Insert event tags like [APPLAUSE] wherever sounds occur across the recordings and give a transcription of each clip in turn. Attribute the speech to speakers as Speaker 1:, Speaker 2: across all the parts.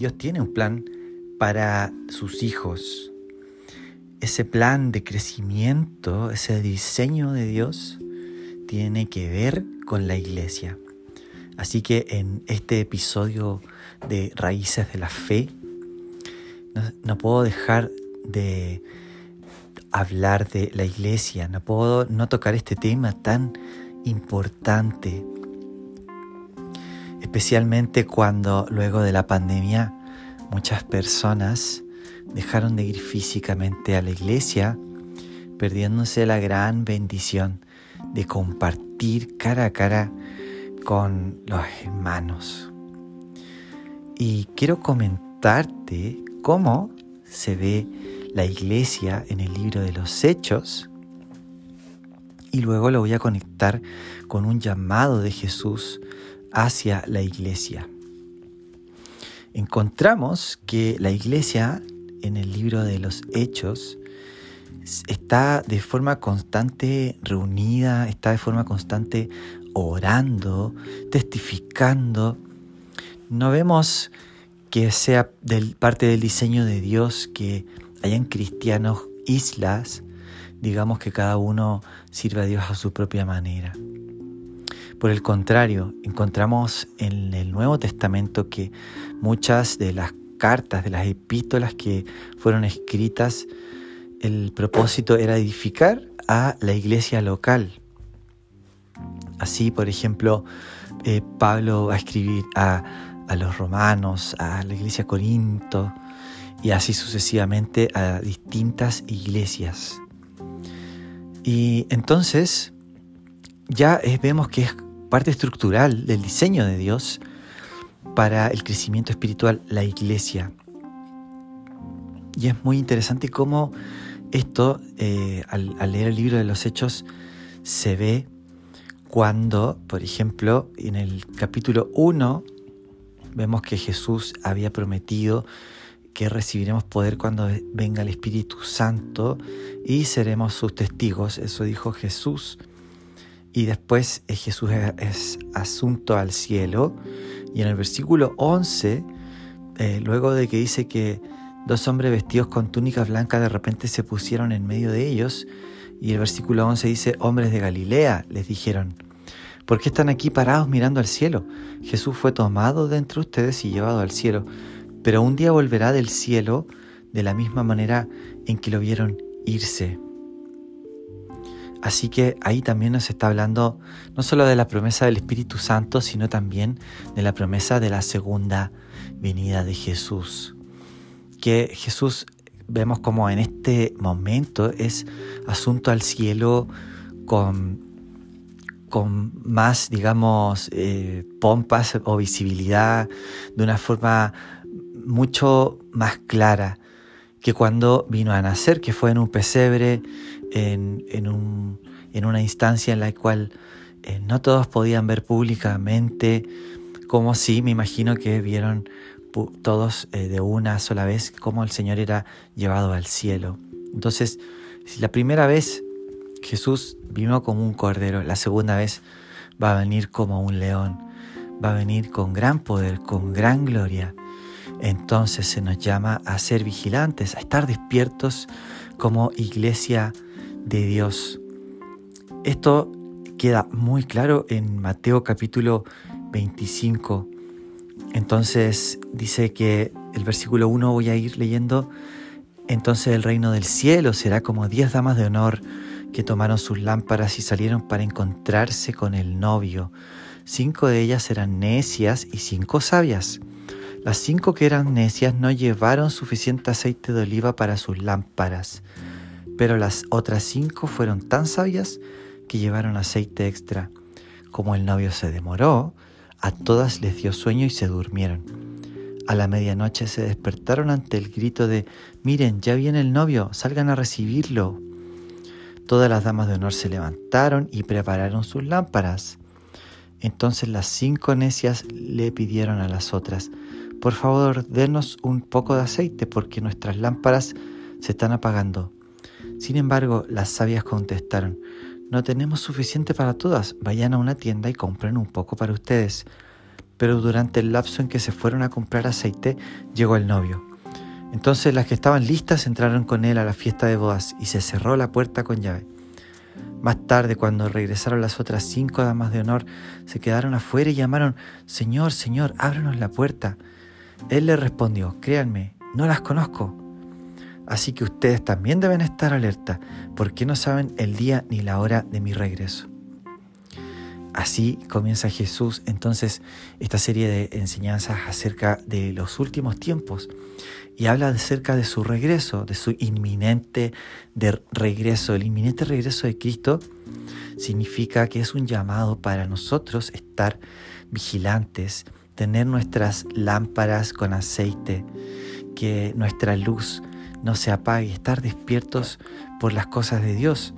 Speaker 1: Dios tiene un plan para sus hijos. Ese plan de crecimiento, ese diseño de Dios, tiene que ver con la iglesia. Así que en este episodio de Raíces de la Fe, no, puedo dejar de hablar de la iglesia, no puedo no tocar este tema tan importante, especialmente cuando luego de la pandemia muchas personas dejaron de ir físicamente a la iglesia, perdiéndose la gran bendición de compartir cara a cara con los hermanos. Y quiero comentarte cómo se ve la iglesia en el libro de los Hechos y luego lo voy a conectar con un llamado de Jesús hacia la iglesia. Encontramos que la iglesia en el libro de los Hechos está de forma constante reunida, está de forma constante orando, testificando. No vemos que sea del, parte del diseño de Dios que hayan cristianos islas, digamos que cada uno sirva a Dios a su propia manera. Por el contrario, encontramos en el Nuevo Testamento que muchas de las cartas, de las epístolas que fueron escritas, el propósito era edificar a la iglesia local. Así, por ejemplo, eh, Pablo va a escribir a, a los romanos, a la iglesia Corinto y así sucesivamente a distintas iglesias. Y entonces ya vemos que es parte estructural del diseño de Dios para el crecimiento espiritual la iglesia. Y es muy interesante cómo esto, eh, al, leer el libro de los Hechos, se ve cuando, por ejemplo, en el capítulo 1, vemos que Jesús había prometido que recibiremos poder cuando venga el Espíritu Santo y seremos sus testigos. Eso dijo Jesús. Y después eh, Jesús es, asunto al cielo. Y en el versículo 11, eh, luego de que dice que dos hombres vestidos con túnicas blancas de repente se pusieron en medio de ellos, y el versículo 11 dice, hombres de Galilea, les dijeron, ¿por qué están aquí parados mirando al cielo? Jesús fue tomado de entre ustedes y llevado al cielo, pero un día volverá del cielo de la misma manera en que lo vieron irse. Así que ahí también nos está hablando no solo de la promesa del Espíritu Santo, sino también de la promesa de la segunda venida de Jesús. Que Jesús vemos como en este momento es asunto al cielo con, con más, digamos, eh, pompas o visibilidad, de una forma mucho más clara que cuando vino a nacer, que fue en un pesebre, en, en, un, en una instancia en la cual eh, no todos podían ver públicamente, como si me imagino que vieron todos eh, de una sola vez cómo el Señor era llevado al cielo. Entonces, si la primera vez Jesús vino como un cordero, la segunda vez va a venir como un león, va a venir con gran poder, con gran gloria entonces se nos llama a ser vigilantes, a estar despiertos como iglesia de Dios. Esto queda muy claro en Mateo capítulo 25. Entonces dice que el versículo 1 voy a ir leyendo. Entonces el reino del cielo será como diez damas de honor que tomaron sus lámparas y salieron para encontrarse con el novio. Cinco de ellas eran necias y cinco sabias. Las cinco que eran necias no llevaron suficiente aceite de oliva para sus lámparas, pero las otras cinco fueron tan sabias que llevaron aceite extra. Como el novio se demoró, a todas les dio sueño y se durmieron. A la medianoche se despertaron ante el grito de Miren, ya viene el novio, salgan a recibirlo. Todas las damas de honor se levantaron y prepararon sus lámparas. Entonces las cinco necias le pidieron a las otras, por favor, denos un poco de aceite porque nuestras lámparas se están apagando. Sin embargo, las sabias contestaron, no tenemos suficiente para todas, vayan a una tienda y compren un poco para ustedes. pero durante el lapso en que se fueron a comprar aceite llegó el novio. Entonces las que estaban listas entraron con él a la fiesta de bodas y se cerró la puerta con llave. Más tarde, cuando regresaron las otras cinco damas de honor, se quedaron afuera y llamaron, Señor, Señor, ábranos la puerta. Él les respondió, créanme, no las conozco. Así que ustedes también deben estar alerta, porque no saben el día ni la hora de mi regreso. Así comienza Jesús entonces esta serie de enseñanzas acerca de los últimos tiempos y habla acerca de su regreso, de su inminente de regreso. El inminente regreso de Cristo significa que es un llamado para nosotros estar vigilantes, tener nuestras lámparas con aceite, que nuestra luz no se apague, estar despiertos por las cosas de Dios.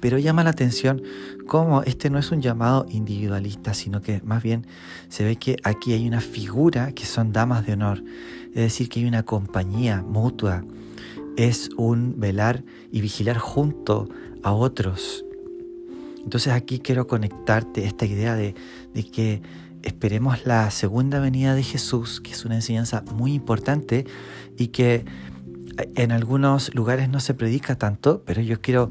Speaker 1: Pero llama la atención cómo este no es un llamado individualista, sino que más bien se ve que aquí hay una figura que son damas de honor, es decir, que hay una compañía mutua, es un velar y vigilar junto a otros. Entonces aquí quiero conectarte esta idea de, que esperemos la segunda venida de Jesús, que es una enseñanza muy importante y que en algunos lugares no se predica tanto, pero yo quiero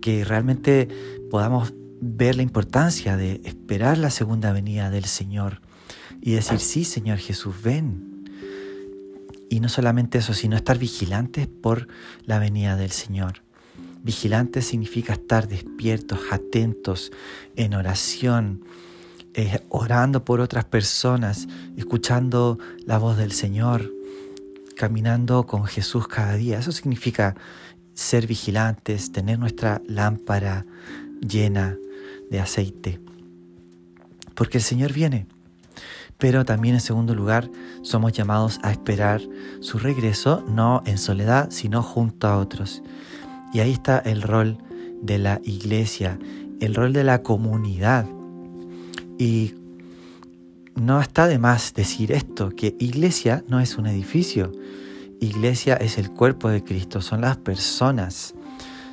Speaker 1: que realmente podamos ver la importancia de esperar la segunda venida del Señor y decir, sí, Señor Jesús, ven. Y no solamente eso, sino estar vigilantes por la venida del Señor. Vigilantes significa estar despiertos, atentos, en oración, eh, orando por otras personas, escuchando la voz del Señor, caminando con Jesús cada día. Eso significa ser vigilantes, tener nuestra lámpara llena de aceite. Porque el Señor viene. Pero también en segundo lugar somos llamados a esperar su regreso, no en soledad, sino junto a otros. Y ahí está el rol de la iglesia, el rol de la comunidad. Y no está de más decir esto, que iglesia no es un edificio, iglesia es el cuerpo de Cristo, son las personas,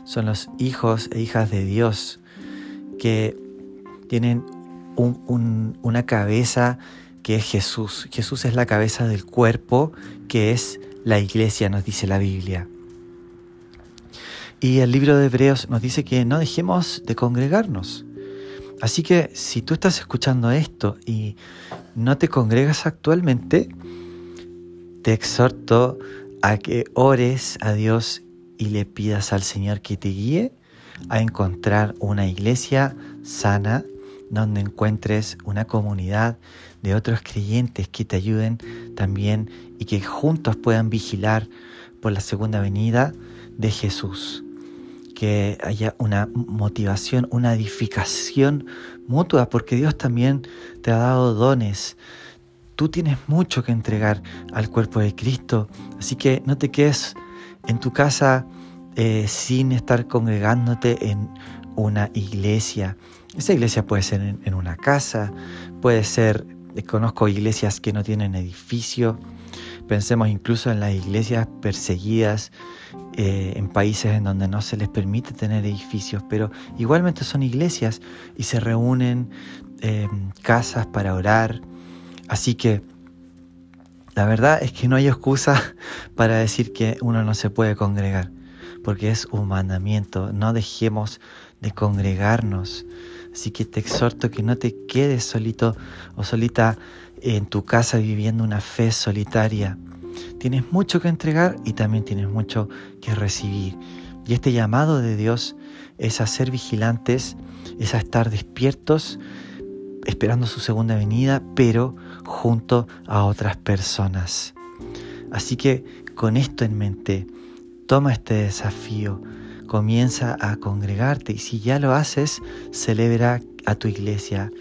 Speaker 1: son los hijos e hijas de Dios que tienen una cabeza que es Jesús. Jesús es la cabeza del cuerpo que es la iglesia, nos dice la Biblia. Y el libro de Hebreos nos dice que no dejemos de congregarnos. Así que si tú estás escuchando esto y no te congregas actualmente, te exhorto a que ores a Dios y le pidas al Señor que te guíe a encontrar una iglesia sana donde encuentres una comunidad de otros creyentes que te ayuden también y que juntos puedan vigilar por la segunda venida de Jesús. Que haya una motivación, una edificación mutua, porque Dios también te ha dado dones Tú tienes mucho que entregar al cuerpo de Cristo, así que no te quedes en tu casa eh, sin estar congregándote en una iglesia. Esa iglesia puede ser en, una casa, puede ser, eh, conozco iglesias que no tienen edificio, pensemos incluso en las iglesias perseguidas eh, en países en donde no se les permite tener edificios, pero igualmente son iglesias y se reúnen en casas para orar, Así que la verdad es que no hay excusa [LAUGHS] para decir que uno no se puede congregar, porque es un mandamiento. No dejemos de congregarnos. Así que te exhorto que no te quedes solito o solita en tu casa viviendo una fe solitaria. Tienes mucho que entregar y también tienes mucho que recibir. Y este llamado de Dios es a ser vigilantes, es a estar despiertos esperando su segunda venida, pero junto a otras personas. Así que con esto en mente, toma este desafío, comienza a congregarte y si ya lo haces, celebra a tu iglesia,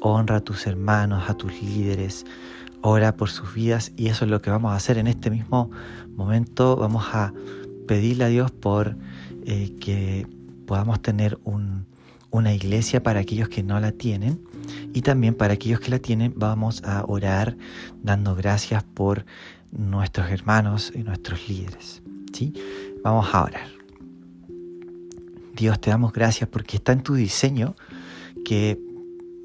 Speaker 1: honra a tus hermanos, a tus líderes, ora por sus vidas y eso es lo que vamos a hacer en este mismo momento. Vamos a pedirle a Dios por eh, que podamos tener una iglesia para aquellos que no la tienen y también para aquellos que la tienen, vamos a orar dando gracias por nuestros hermanos y nuestros líderes. ¿sí? Vamos a orar. Dios, te damos gracias porque está en tu diseño que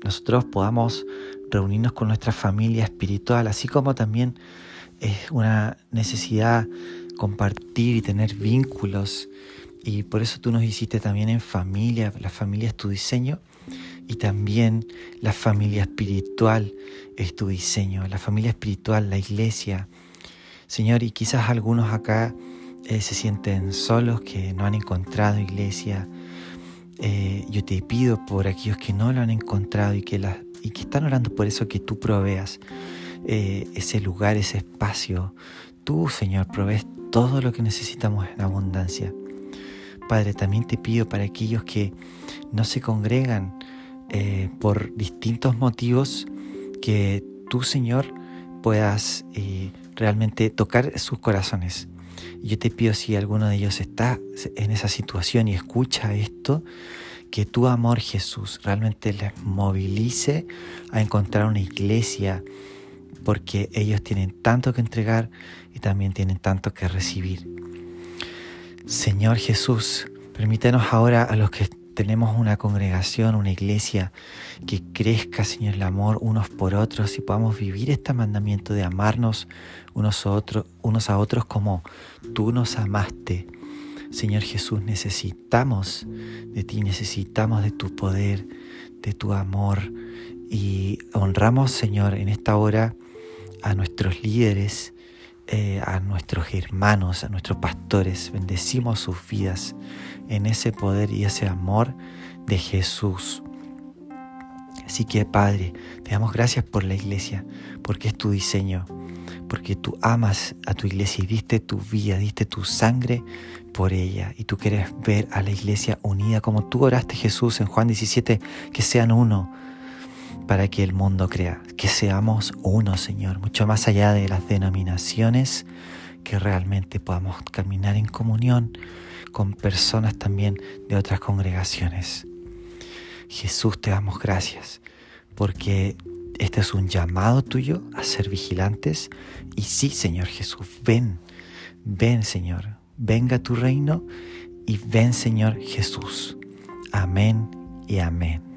Speaker 1: nosotros podamos reunirnos con nuestra familia espiritual, así como también es una necesidad compartir y tener vínculos. Y por eso tú nos hiciste también en familia, la familia es tu diseño y también la familia espiritual es tu diseño, la familia espiritual, la iglesia. Señor, y quizás algunos acá eh, se sienten solos, que no han encontrado iglesia. Eh, yo te pido por aquellos que no lo han encontrado y que, y que están orando por eso que tú proveas eh, ese lugar, ese espacio. Tú, Señor, provees todo lo que necesitamos en abundancia. Padre, también te pido para aquellos que no se congregan por distintos motivos, que tú, Señor, puedas realmente tocar sus corazones. Yo te pido si alguno de ellos está en esa situación y escucha esto, que tu amor Jesús realmente les movilice a encontrar una iglesia, porque ellos tienen tanto que entregar y también tienen tanto que recibir. Señor Jesús, permítenos ahora a los que tenemos una congregación, una iglesia, que crezca, Señor, el amor unos por otros y podamos vivir este mandamiento de amarnos unos a otros, unos a otros como tú nos amaste. Señor Jesús, necesitamos de ti, necesitamos de tu poder, de tu amor y honramos, Señor, en esta hora a nuestros líderes, eh, a nuestros hermanos, a nuestros pastores. Bendecimos sus vidas en ese poder y ese amor de Jesús. Así que Padre, te damos gracias por la iglesia, porque es tu diseño, porque tú amas a tu iglesia y diste tu vida, diste tu sangre por ella. Y tú quieres ver a la iglesia unida como tú oraste Jesús en Juan 17, que sean uno para que el mundo crea, que seamos uno, Señor, mucho más allá de las denominaciones, que realmente podamos caminar en comunión con personas también de otras congregaciones. Jesús, te damos gracias porque este es un llamado tuyo a ser vigilantes y sí, Señor Jesús, ven, ven, Señor, venga tu reino y ven, Señor Jesús. Amén y amén.